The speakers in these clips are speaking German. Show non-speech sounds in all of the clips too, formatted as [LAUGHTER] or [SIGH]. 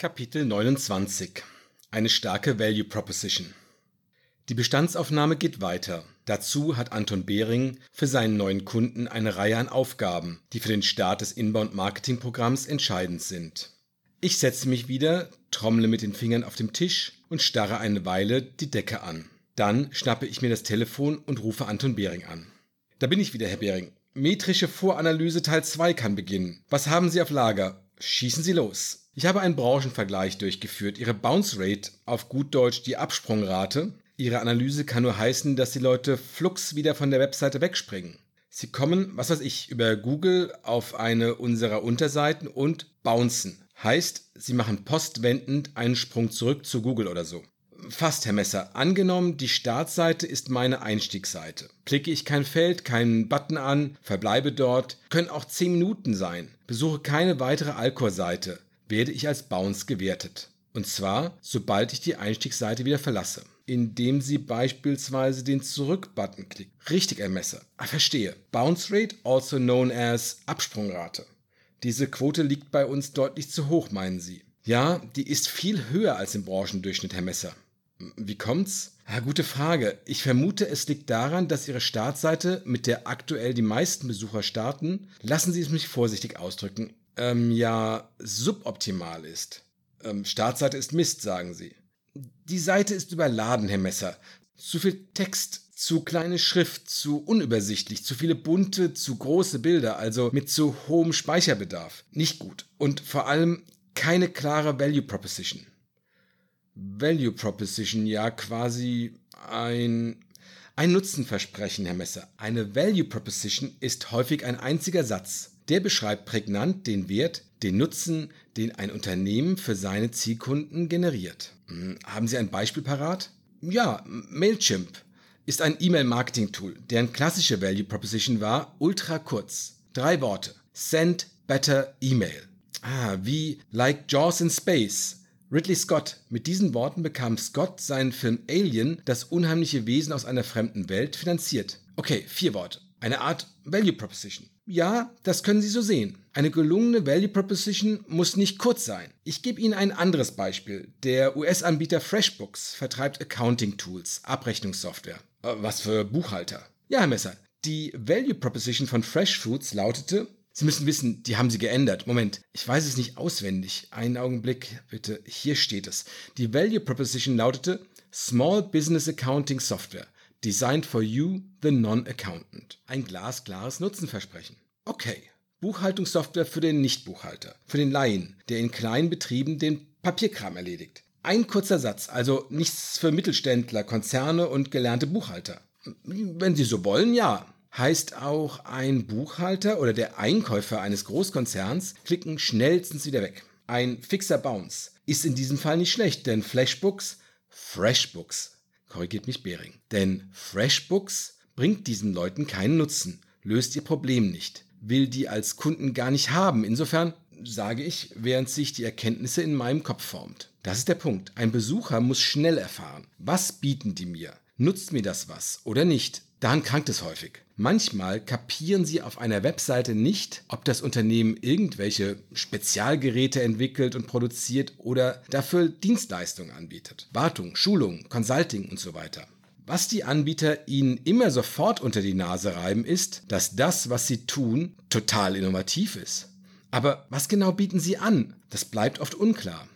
Kapitel 29 Eine starke Value Proposition Die Bestandsaufnahme geht weiter. Dazu hat Anton Behring für seinen neuen Kunden eine Reihe an Aufgaben, die für den Start des Inbound-Marketing-Programms entscheidend sind. Ich setze mich wieder, trommle mit den Fingern auf dem Tisch und starre eine Weile die Decke an. Dann schnappe ich mir das Telefon und rufe Anton Behring an. Da bin ich wieder, Herr Behring. Metrische Voranalyse Teil 2 kann beginnen. Was haben Sie auf Lager? Schießen Sie los. Ich habe einen Branchenvergleich durchgeführt. Ihre Bounce Rate, auf gut Deutsch die Absprungrate. Ihre Analyse kann nur heißen, dass die Leute flugs wieder von der Webseite wegspringen. Sie kommen, was weiß ich, über Google auf eine unserer Unterseiten und bouncen. Heißt, sie machen postwendend einen Sprung zurück zu Google oder so. Fast, Herr Messer. Angenommen, die Startseite ist meine Einstiegsseite. Klicke ich kein Feld, keinen Button an, verbleibe dort, können auch 10 Minuten sein. Besuche keine weitere Alcor-Seite werde ich als Bounce gewertet. Und zwar, sobald ich die Einstiegsseite wieder verlasse. Indem Sie beispielsweise den Zurück-Button klicken. Richtig, Ermesser. Ah, verstehe. Bounce Rate, also known as Absprungrate. Diese Quote liegt bei uns deutlich zu hoch, meinen Sie. Ja, die ist viel höher als im Branchendurchschnitt, Herr Messer. Wie kommt's? Ja, gute Frage. Ich vermute, es liegt daran, dass Ihre Startseite, mit der aktuell die meisten Besucher starten, lassen Sie es mich vorsichtig ausdrücken, ähm, ja suboptimal ist. Ähm, Startseite ist Mist, sagen sie. Die Seite ist überladen, Herr Messer. Zu viel Text, zu kleine Schrift, zu unübersichtlich, zu viele bunte, zu große Bilder, also mit zu hohem Speicherbedarf. Nicht gut. Und vor allem keine klare Value Proposition. Value Proposition, ja quasi ein ein Nutzenversprechen, Herr Messer. Eine Value Proposition ist häufig ein einziger Satz. Der beschreibt prägnant den Wert, den Nutzen, den ein Unternehmen für seine Zielkunden generiert. Hm, haben Sie ein Beispiel parat? Ja, Mailchimp ist ein E-Mail-Marketing-Tool, deren klassische Value Proposition war ultra kurz. Drei Worte. Send better E-Mail. Ah, wie like Jaws in Space. Ridley Scott. Mit diesen Worten bekam Scott seinen Film Alien, das unheimliche Wesen aus einer fremden Welt, finanziert. Okay, vier Worte. Eine Art Value Proposition. Ja, das können Sie so sehen. Eine gelungene Value Proposition muss nicht kurz sein. Ich gebe Ihnen ein anderes Beispiel. Der US-Anbieter FreshBooks vertreibt Accounting-Tools, Abrechnungssoftware. Äh, was für Buchhalter. Ja, Herr Messer, die Value Proposition von Fresh Foods lautete, Sie müssen wissen, die haben sie geändert. Moment, ich weiß es nicht auswendig. Einen Augenblick, bitte. Hier steht es. Die Value Proposition lautete Small Business Accounting Software. Designed for you, the non-accountant. Ein glasklares Nutzenversprechen. Okay. Buchhaltungssoftware für den Nichtbuchhalter, für den Laien, der in kleinen Betrieben den Papierkram erledigt. Ein kurzer Satz, also nichts für Mittelständler, Konzerne und gelernte Buchhalter. Wenn Sie so wollen, ja. Heißt auch, ein Buchhalter oder der Einkäufer eines Großkonzerns klicken schnellstens wieder weg. Ein fixer Bounce ist in diesem Fall nicht schlecht, denn Flashbooks, Freshbooks korrigiert mich Behring. Denn FreshBooks bringt diesen Leuten keinen Nutzen, löst ihr Problem nicht, will die als Kunden gar nicht haben. Insofern sage ich, während sich die Erkenntnisse in meinem Kopf formt. Das ist der Punkt. Ein Besucher muss schnell erfahren, was bieten die mir? Nutzt mir das was oder nicht? Daran krankt es häufig. Manchmal kapieren sie auf einer Webseite nicht, ob das Unternehmen irgendwelche Spezialgeräte entwickelt und produziert oder dafür Dienstleistungen anbietet. Wartung, Schulung, Consulting und so weiter. Was die Anbieter ihnen immer sofort unter die Nase reiben, ist, dass das, was sie tun, total innovativ ist. Aber was genau bieten sie an? Das bleibt oft unklar.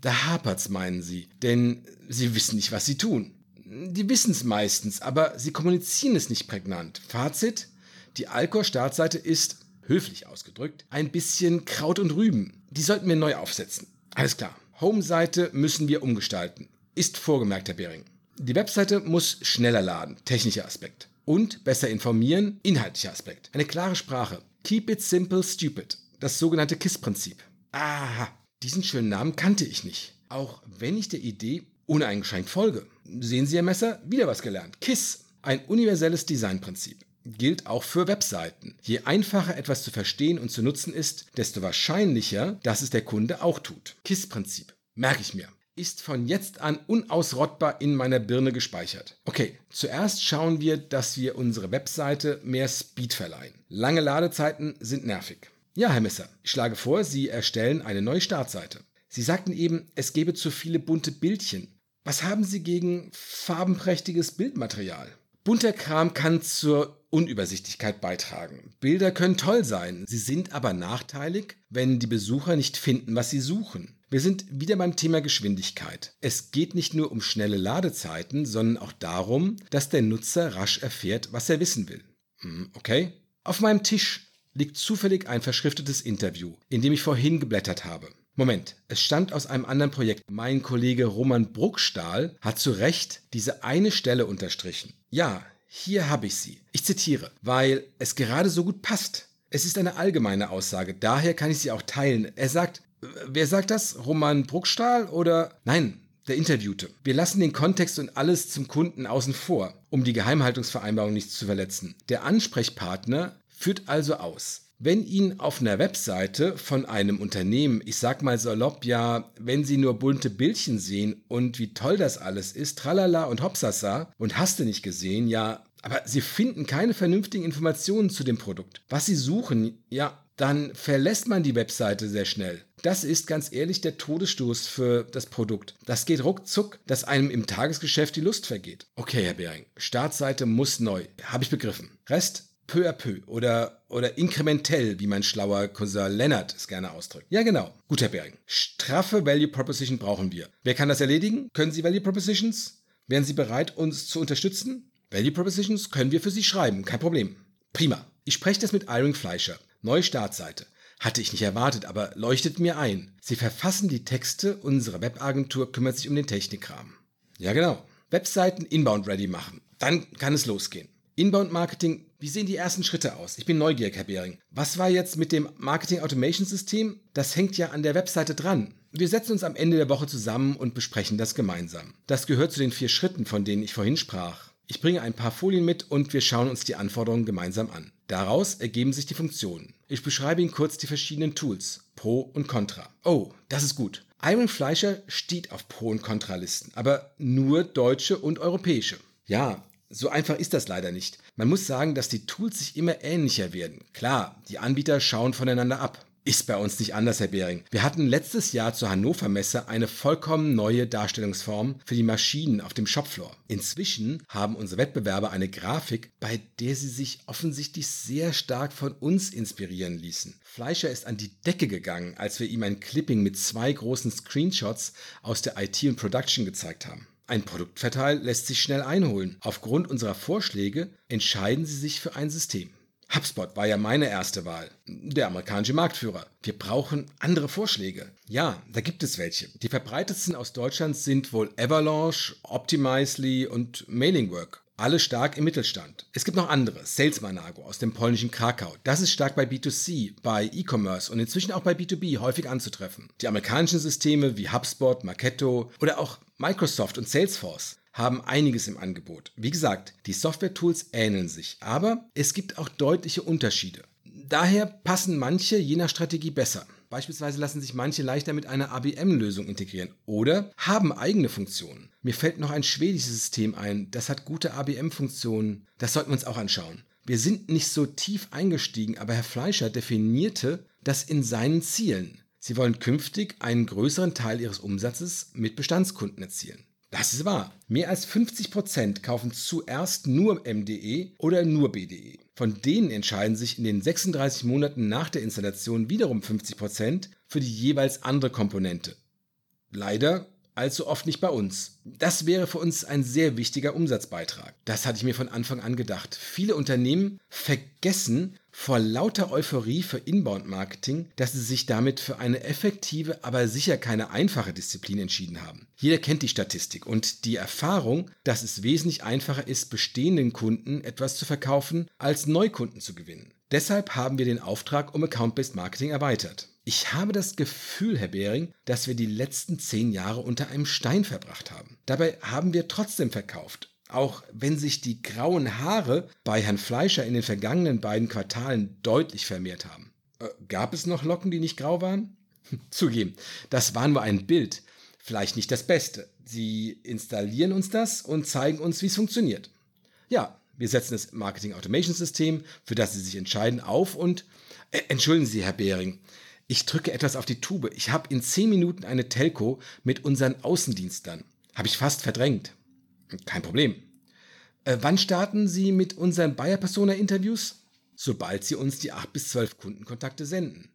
Da hapert's, meinen sie, denn sie wissen nicht, was sie tun die wissen es meistens, aber sie kommunizieren es nicht prägnant. Fazit, die Alcor-Startseite ist, höflich ausgedrückt, ein bisschen Kraut und Rüben. Die sollten wir neu aufsetzen. Alles klar. Home-Seite müssen wir umgestalten. Ist vorgemerkt, Herr Behring. Die Webseite muss schneller laden, technischer Aspekt. Und besser informieren, inhaltlicher Aspekt. Eine klare Sprache. Keep it simple, stupid. Das sogenannte KISS-Prinzip. Aha, diesen schönen Namen kannte ich nicht. Auch wenn ich der Idee uneingeschränkt folge. Sehen Sie, Herr Messer, wieder was gelernt. KISS, ein universelles Designprinzip. Gilt auch für Webseiten. Je einfacher etwas zu verstehen und zu nutzen ist, desto wahrscheinlicher, dass es der Kunde auch tut. KISS-Prinzip. Merke ich mir. Ist von jetzt an unausrottbar in meiner Birne gespeichert. Okay, zuerst schauen wir, dass wir unsere Webseite mehr Speed verleihen. Lange Ladezeiten sind nervig. Ja, Herr Messer, ich schlage vor, Sie erstellen eine neue Startseite. Sie sagten eben, es gäbe zu viele bunte Bildchen. Was haben Sie gegen farbenprächtiges Bildmaterial? Bunter Kram kann zur Unübersichtlichkeit beitragen. Bilder können toll sein, sie sind aber nachteilig, wenn die Besucher nicht finden, was sie suchen. Wir sind wieder beim Thema Geschwindigkeit. Es geht nicht nur um schnelle Ladezeiten, sondern auch darum, dass der Nutzer rasch erfährt, was er wissen will. Hm, okay? Auf meinem Tisch liegt zufällig ein verschriftetes Interview, in dem ich vorhin geblättert habe. Moment, es stand aus einem anderen Projekt. Mein Kollege Roman Bruckstahl hat zu Recht diese eine Stelle unterstrichen. Ja, hier habe ich sie. Ich zitiere, weil es gerade so gut passt. Es ist eine allgemeine Aussage, daher kann ich sie auch teilen. Er sagt, wer sagt das? Roman Bruckstahl oder? Nein, der Interviewte. Wir lassen den Kontext und alles zum Kunden außen vor, um die Geheimhaltungsvereinbarung nicht zu verletzen. Der Ansprechpartner führt also aus. Wenn Ihnen auf einer Webseite von einem Unternehmen, ich sag mal salopp, ja, wenn Sie nur bunte Bildchen sehen und wie toll das alles ist, tralala und hopsasa und hast du nicht gesehen, ja, aber Sie finden keine vernünftigen Informationen zu dem Produkt. Was Sie suchen, ja, dann verlässt man die Webseite sehr schnell. Das ist ganz ehrlich der Todesstoß für das Produkt. Das geht ruckzuck, dass einem im Tagesgeschäft die Lust vergeht. Okay, Herr Behring, Startseite muss neu. Habe ich begriffen. Rest peu à peu oder, oder inkrementell, wie mein schlauer Cousin Lennart es gerne ausdrückt. Ja, genau. Gut, Herr Bering. Straffe Value Proposition brauchen wir. Wer kann das erledigen? Können Sie Value Propositions? Wären Sie bereit, uns zu unterstützen? Value Propositions können wir für Sie schreiben, kein Problem. Prima. Ich spreche das mit Iring Fleischer. Neue Startseite. Hatte ich nicht erwartet, aber leuchtet mir ein. Sie verfassen die Texte, unsere Webagentur kümmert sich um den Technikkram. Ja, genau. Webseiten inbound ready machen. Dann kann es losgehen. Inbound Marketing, wie sehen die ersten Schritte aus? Ich bin neugierig, Herr Behring. Was war jetzt mit dem Marketing Automation System? Das hängt ja an der Webseite dran. Wir setzen uns am Ende der Woche zusammen und besprechen das gemeinsam. Das gehört zu den vier Schritten, von denen ich vorhin sprach. Ich bringe ein paar Folien mit und wir schauen uns die Anforderungen gemeinsam an. Daraus ergeben sich die Funktionen. Ich beschreibe Ihnen kurz die verschiedenen Tools, Pro und Contra. Oh, das ist gut. Iron Fleischer steht auf Pro- und Contra-Listen, aber nur deutsche und europäische. Ja, so einfach ist das leider nicht. Man muss sagen, dass die Tools sich immer ähnlicher werden. Klar, die Anbieter schauen voneinander ab. Ist bei uns nicht anders, Herr Behring. Wir hatten letztes Jahr zur Hannover Messe eine vollkommen neue Darstellungsform für die Maschinen auf dem Shopfloor. Inzwischen haben unsere Wettbewerber eine Grafik, bei der sie sich offensichtlich sehr stark von uns inspirieren ließen. Fleischer ist an die Decke gegangen, als wir ihm ein Clipping mit zwei großen Screenshots aus der IT und Production gezeigt haben. Ein Produktverteil lässt sich schnell einholen. Aufgrund unserer Vorschläge entscheiden Sie sich für ein System. HubSpot war ja meine erste Wahl. Der amerikanische Marktführer. Wir brauchen andere Vorschläge. Ja, da gibt es welche. Die verbreitetsten aus Deutschland sind wohl Avalanche, Optimizely und Mailingwork. Alle stark im Mittelstand. Es gibt noch andere. Salesmanago aus dem polnischen Krakau. Das ist stark bei B2C, bei E-Commerce und inzwischen auch bei B2B häufig anzutreffen. Die amerikanischen Systeme wie HubSpot, Marketo oder auch Microsoft und Salesforce haben einiges im Angebot. Wie gesagt, die Software-Tools ähneln sich, aber es gibt auch deutliche Unterschiede. Daher passen manche je nach Strategie besser. Beispielsweise lassen sich manche leichter mit einer ABM-Lösung integrieren oder haben eigene Funktionen. Mir fällt noch ein schwedisches System ein, das hat gute ABM-Funktionen. Das sollten wir uns auch anschauen. Wir sind nicht so tief eingestiegen, aber Herr Fleischer definierte das in seinen Zielen. Sie wollen künftig einen größeren Teil ihres Umsatzes mit Bestandskunden erzielen. Das ist wahr. Mehr als 50 Prozent kaufen zuerst nur MDE oder nur BDE. Von denen entscheiden sich in den 36 Monaten nach der Installation wiederum 50 Prozent für die jeweils andere Komponente. Leider allzu oft nicht bei uns. Das wäre für uns ein sehr wichtiger Umsatzbeitrag. Das hatte ich mir von Anfang an gedacht. Viele Unternehmen vergessen vor lauter Euphorie für Inbound-Marketing, dass sie sich damit für eine effektive, aber sicher keine einfache Disziplin entschieden haben. Jeder kennt die Statistik und die Erfahrung, dass es wesentlich einfacher ist, bestehenden Kunden etwas zu verkaufen, als Neukunden zu gewinnen. Deshalb haben wir den Auftrag um Account-Based Marketing erweitert. Ich habe das Gefühl, Herr Behring, dass wir die letzten zehn Jahre unter einem Stein verbracht haben. Dabei haben wir trotzdem verkauft. Auch wenn sich die grauen Haare bei Herrn Fleischer in den vergangenen beiden Quartalen deutlich vermehrt haben. Äh, gab es noch Locken, die nicht grau waren? [LAUGHS] Zugeben, das war nur ein Bild. Vielleicht nicht das Beste. Sie installieren uns das und zeigen uns, wie es funktioniert. Ja, wir setzen das Marketing Automation System, für das Sie sich entscheiden, auf und äh, entschuldigen Sie, Herr Behring, Ich drücke etwas auf die Tube. Ich habe in 10 Minuten eine Telco mit unseren Außendienstern. Habe ich fast verdrängt. Kein Problem. Äh, wann starten Sie mit unseren Bayer-Persona-Interviews? Sobald Sie uns die 8 bis 12 Kundenkontakte senden.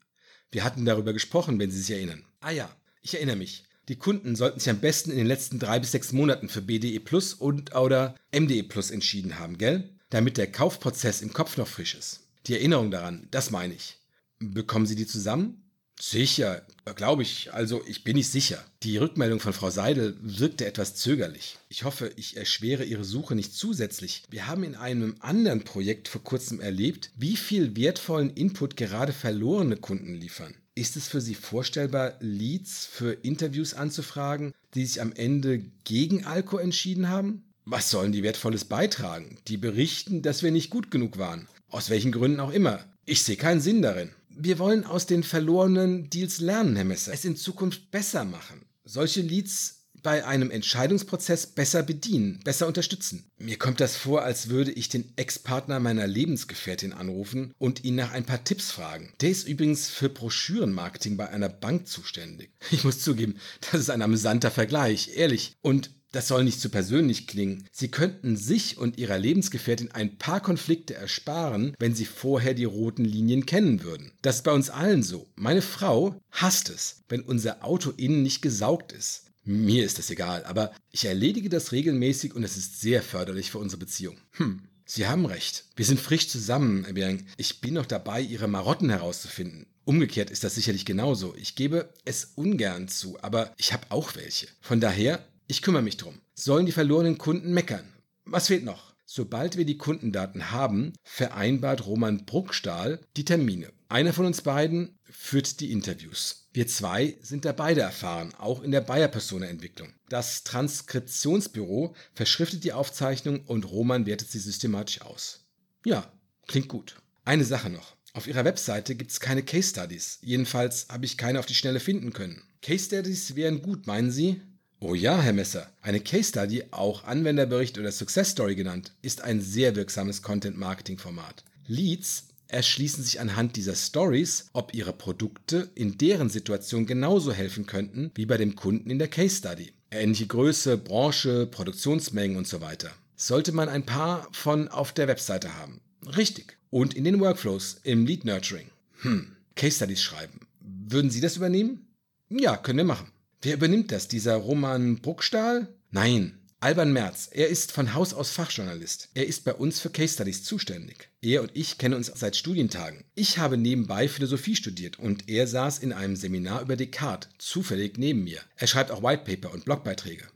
Wir hatten darüber gesprochen, wenn Sie sich erinnern. Ah ja, ich erinnere mich. Die Kunden sollten sich am besten in den letzten drei bis sechs Monaten für BDE Plus und oder MDE Plus entschieden haben, gell? Damit der Kaufprozess im Kopf noch frisch ist. Die Erinnerung daran, das meine ich. Bekommen Sie die zusammen? Sicher, glaube ich. Also ich bin nicht sicher. Die Rückmeldung von Frau Seidel wirkte etwas zögerlich. Ich hoffe, ich erschwere Ihre Suche nicht zusätzlich. Wir haben in einem anderen Projekt vor kurzem erlebt, wie viel wertvollen Input gerade verlorene Kunden liefern. Ist es für Sie vorstellbar, Leads für Interviews anzufragen, die sich am Ende gegen Alko entschieden haben? Was sollen die Wertvolles beitragen? Die berichten, dass wir nicht gut genug waren. Aus welchen Gründen auch immer. Ich sehe keinen Sinn darin. Wir wollen aus den verlorenen Deals lernen, Herr Messer. Es in Zukunft besser machen. Solche Leads bei einem Entscheidungsprozess besser bedienen, besser unterstützen. Mir kommt das vor, als würde ich den Ex-Partner meiner Lebensgefährtin anrufen und ihn nach ein paar Tipps fragen. Der ist übrigens für Broschürenmarketing bei einer Bank zuständig. Ich muss zugeben, das ist ein amüsanter Vergleich, ehrlich. Und das soll nicht zu persönlich klingen. Sie könnten sich und ihrer Lebensgefährtin ein paar Konflikte ersparen, wenn sie vorher die roten Linien kennen würden. Das ist bei uns allen so. Meine Frau hasst es, wenn unser Auto innen nicht gesaugt ist. Mir ist das egal, aber ich erledige das regelmäßig und es ist sehr förderlich für unsere Beziehung. Hm. Sie haben recht. Wir sind frisch zusammen, Bering. Ich bin noch dabei, Ihre Marotten herauszufinden. Umgekehrt ist das sicherlich genauso. Ich gebe es ungern zu, aber ich habe auch welche. Von daher ich kümmere mich drum. Sollen die verlorenen Kunden meckern? Was fehlt noch? Sobald wir die Kundendaten haben, vereinbart Roman Bruckstahl die Termine. Einer von uns beiden führt die Interviews. Wir zwei sind da beide erfahren, auch in der Bayer-Persona-Entwicklung. Das Transkriptionsbüro verschriftet die Aufzeichnung und Roman wertet sie systematisch aus. Ja, klingt gut. Eine Sache noch. Auf ihrer Webseite gibt es keine Case Studies. Jedenfalls habe ich keine auf die Schnelle finden können. Case Studies wären gut, meinen Sie? Oh ja, Herr Messer. Eine Case Study, auch Anwenderbericht oder Success Story genannt, ist ein sehr wirksames Content-Marketing-Format. Leads erschließen sich anhand dieser Stories, ob ihre Produkte in deren Situation genauso helfen könnten wie bei dem Kunden in der Case Study. Ähnliche Größe, Branche, Produktionsmengen und so weiter. Sollte man ein paar von auf der Webseite haben. Richtig. Und in den Workflows im Lead Nurturing. Hm, Case Studies schreiben. Würden Sie das übernehmen? Ja, können wir machen. Wer übernimmt das? Dieser Roman Bruckstahl? Nein, Alban Merz. Er ist von Haus aus Fachjournalist. Er ist bei uns für Case Studies zuständig. Er und ich kennen uns seit Studientagen. Ich habe nebenbei Philosophie studiert und er saß in einem Seminar über Descartes zufällig neben mir. Er schreibt auch Whitepaper und Blogbeiträge.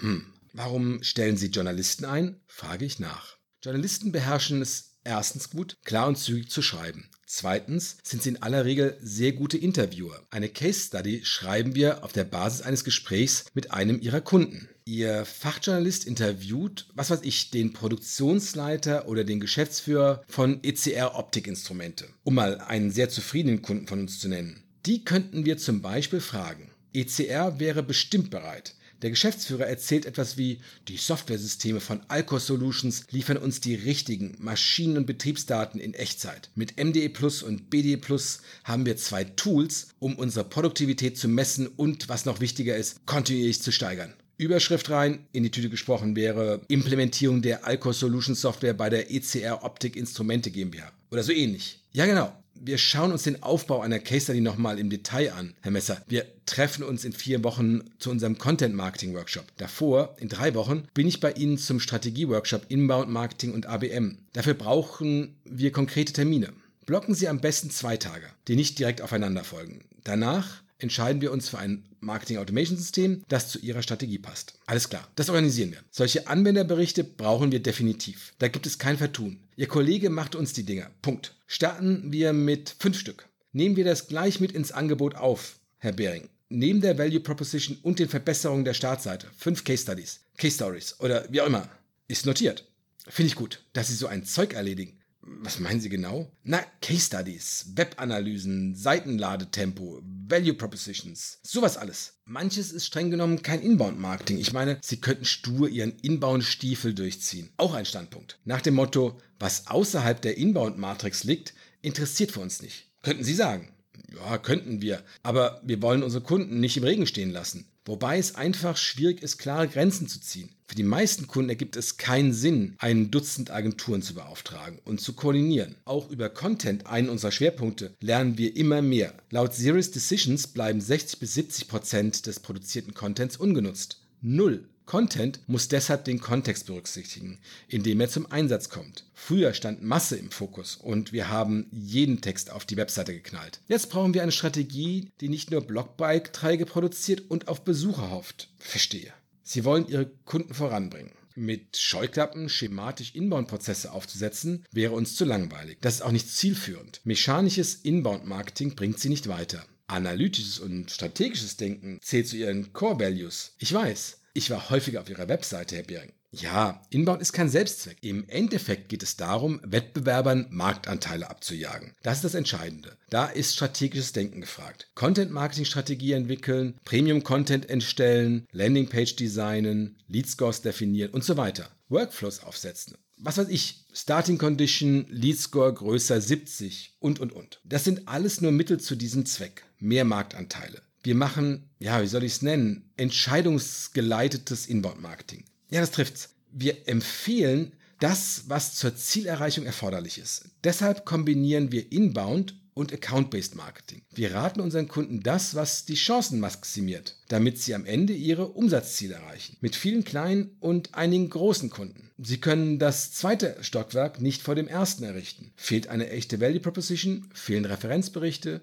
Hm, warum stellen Sie Journalisten ein? frage ich nach. Journalisten beherrschen es erstens gut, klar und zügig zu schreiben. Zweitens sind sie in aller Regel sehr gute Interviewer. Eine Case Study schreiben wir auf der Basis eines Gesprächs mit einem ihrer Kunden. Ihr Fachjournalist interviewt, was weiß ich, den Produktionsleiter oder den Geschäftsführer von ECR Optikinstrumente, um mal einen sehr zufriedenen Kunden von uns zu nennen. Die könnten wir zum Beispiel fragen. ECR wäre bestimmt bereit, der Geschäftsführer erzählt etwas wie, die Softwaresysteme von Alcor Solutions liefern uns die richtigen Maschinen- und Betriebsdaten in Echtzeit. Mit MDE Plus und BDE Plus haben wir zwei Tools, um unsere Produktivität zu messen und, was noch wichtiger ist, kontinuierlich zu steigern. Überschrift rein, in die Tüte gesprochen wäre Implementierung der Alcor Solutions Software bei der ECR Optik Instrumente GmbH. Oder so ähnlich. Ja, genau wir schauen uns den Aufbau einer Case Study nochmal im Detail an, Herr Messer. Wir treffen uns in vier Wochen zu unserem Content Marketing Workshop. Davor, in drei Wochen, bin ich bei Ihnen zum Strategie Workshop Inbound Marketing und ABM. Dafür brauchen wir konkrete Termine. Blocken Sie am besten zwei Tage, die nicht direkt aufeinander folgen. Danach entscheiden wir uns für ein Marketing Automation System, das zu Ihrer Strategie passt. Alles klar, das organisieren wir. Solche Anwenderberichte brauchen wir definitiv. Da gibt es kein Vertun. Ihr Kollege macht uns die Dinger. Punkt. Starten wir mit fünf Stück. Nehmen wir das gleich mit ins Angebot auf, Herr Behring. Neben der Value Proposition und den Verbesserungen der Startseite. Fünf Case Studies, Case Stories oder wie auch immer. Ist notiert. Finde ich gut, dass Sie so ein Zeug erledigen. Was meinen Sie genau? Na, Case Studies, Webanalysen, Seitenladetempo, Value Propositions, sowas alles. Manches ist streng genommen kein Inbound-Marketing. Ich meine, Sie könnten stur Ihren Inbound-Stiefel durchziehen. Auch ein Standpunkt. Nach dem Motto, was außerhalb der Inbound-Matrix liegt, interessiert für uns nicht. Könnten Sie sagen. Ja, könnten wir. Aber wir wollen unsere Kunden nicht im Regen stehen lassen. Wobei es einfach schwierig ist, klare Grenzen zu ziehen. Für die meisten Kunden ergibt es keinen Sinn, ein Dutzend Agenturen zu beauftragen und zu koordinieren. Auch über Content, einen unserer Schwerpunkte, lernen wir immer mehr. Laut Serious Decisions bleiben 60 bis 70 Prozent des produzierten Contents ungenutzt. Null Content muss deshalb den Kontext berücksichtigen, in dem er zum Einsatz kommt. Früher stand Masse im Fokus und wir haben jeden Text auf die Webseite geknallt. Jetzt brauchen wir eine Strategie, die nicht nur Blogbeiträge produziert und auf Besucher hofft. Verstehe. Sie wollen ihre Kunden voranbringen. Mit Scheuklappen schematisch Inbound-Prozesse aufzusetzen, wäre uns zu langweilig. Das ist auch nicht zielführend. Mechanisches Inbound-Marketing bringt sie nicht weiter. Analytisches und strategisches Denken zählt zu ihren Core Values. Ich weiß, ich war häufiger auf Ihrer Webseite, Herr Bering. Ja, Inbound ist kein Selbstzweck. Im Endeffekt geht es darum, Wettbewerbern Marktanteile abzujagen. Das ist das Entscheidende. Da ist strategisches Denken gefragt. Content-Marketing-Strategie entwickeln, Premium-Content entstellen, Landingpage designen, Lead-Scores definieren und so weiter. Workflows aufsetzen. Was weiß ich, Starting Condition, Lead Score größer 70 und und und. Das sind alles nur Mittel zu diesem Zweck. Mehr Marktanteile. Wir machen, ja, wie soll ich es nennen, entscheidungsgeleitetes Inbound-Marketing. Ja, das trifft's. Wir empfehlen das, was zur Zielerreichung erforderlich ist. Deshalb kombinieren wir Inbound und Account-Based Marketing. Wir raten unseren Kunden das, was die Chancen maximiert, damit sie am Ende ihre Umsatzziele erreichen. Mit vielen kleinen und einigen großen Kunden. Sie können das zweite Stockwerk nicht vor dem ersten errichten. Fehlt eine echte Value Proposition, fehlen Referenzberichte,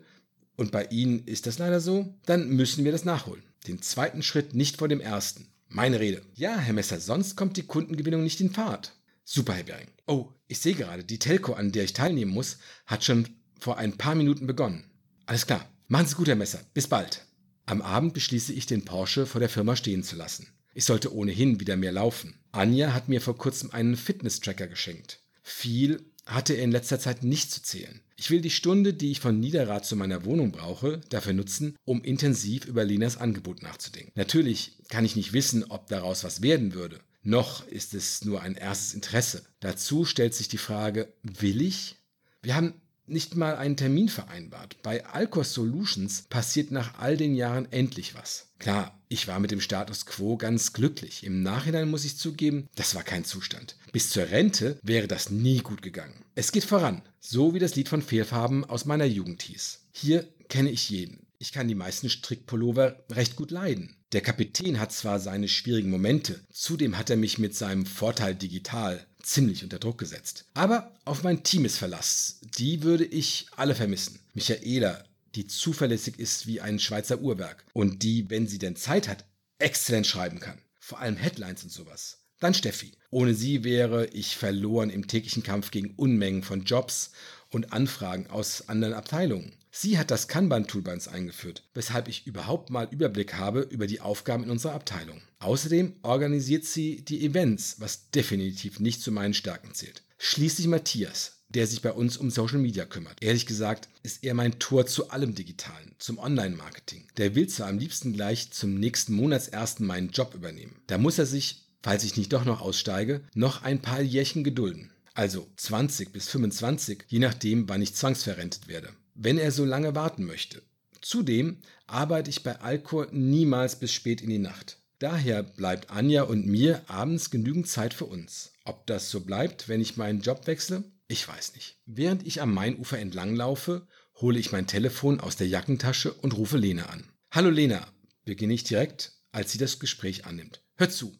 und bei Ihnen ist das leider so, dann müssen wir das nachholen. Den zweiten Schritt nicht vor dem ersten. Meine Rede. Ja, Herr Messer, sonst kommt die Kundengewinnung nicht in Fahrt. Super, Herr Bering. Oh, ich sehe gerade, die Telco, an der ich teilnehmen muss, hat schon vor ein paar Minuten begonnen. Alles klar. Machen Sie gut, Herr Messer. Bis bald. Am Abend beschließe ich, den Porsche vor der Firma stehen zu lassen. Ich sollte ohnehin wieder mehr laufen. Anja hat mir vor kurzem einen Fitness-Tracker geschenkt. Viel hatte er in letzter Zeit nicht zu zählen. Ich will die Stunde, die ich von Niederrad zu meiner Wohnung brauche, dafür nutzen, um intensiv über Lenas Angebot nachzudenken. Natürlich kann ich nicht wissen, ob daraus was werden würde. Noch ist es nur ein erstes Interesse. Dazu stellt sich die Frage, will ich? Wir haben nicht mal einen Termin vereinbart. Bei Alcor Solutions passiert nach all den Jahren endlich was. Klar, ich war mit dem Status quo ganz glücklich. Im Nachhinein muss ich zugeben, das war kein Zustand. Bis zur Rente wäre das nie gut gegangen. Es geht voran, so wie das Lied von Fehlfarben aus meiner Jugend hieß. Hier kenne ich jeden. Ich kann die meisten Strickpullover recht gut leiden. Der Kapitän hat zwar seine schwierigen Momente, zudem hat er mich mit seinem Vorteil digital ziemlich unter Druck gesetzt. Aber auf mein Team ist Verlass. Die würde ich alle vermissen. Michaela, die zuverlässig ist wie ein Schweizer Uhrwerk und die, wenn sie denn Zeit hat, exzellent schreiben kann. Vor allem Headlines und sowas. Dann Steffi. Ohne sie wäre ich verloren im täglichen Kampf gegen Unmengen von Jobs und Anfragen aus anderen Abteilungen. Sie hat das Kanban-Tool bei uns eingeführt, weshalb ich überhaupt mal Überblick habe über die Aufgaben in unserer Abteilung. Außerdem organisiert sie die Events, was definitiv nicht zu meinen Stärken zählt. Schließlich Matthias, der sich bei uns um Social Media kümmert. Ehrlich gesagt ist er mein Tor zu allem Digitalen, zum Online-Marketing. Der will zwar am liebsten gleich zum nächsten Monatsersten meinen Job übernehmen. Da muss er sich, falls ich nicht doch noch aussteige, noch ein paar Jährchen gedulden. Also 20 bis 25, je nachdem, wann ich zwangsverrentet werde wenn er so lange warten möchte. Zudem arbeite ich bei Alcor niemals bis spät in die Nacht. Daher bleibt Anja und mir abends genügend Zeit für uns. Ob das so bleibt, wenn ich meinen Job wechsle? Ich weiß nicht. Während ich am Mainufer entlang laufe, hole ich mein Telefon aus der Jackentasche und rufe Lena an. Hallo Lena, beginne ich direkt, als sie das Gespräch annimmt. Hör zu.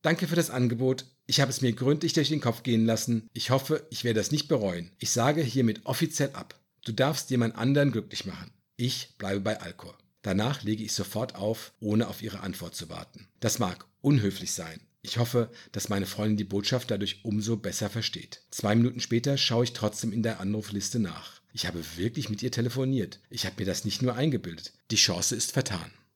Danke für das Angebot. Ich habe es mir gründlich durch den Kopf gehen lassen. Ich hoffe, ich werde es nicht bereuen. Ich sage hiermit offiziell ab. Du darfst jemand anderen glücklich machen. Ich bleibe bei Alkor. Danach lege ich sofort auf, ohne auf ihre Antwort zu warten. Das mag unhöflich sein. Ich hoffe, dass meine Freundin die Botschaft dadurch umso besser versteht. Zwei Minuten später schaue ich trotzdem in der Anrufliste nach. Ich habe wirklich mit ihr telefoniert. Ich habe mir das nicht nur eingebildet. Die Chance ist vertan.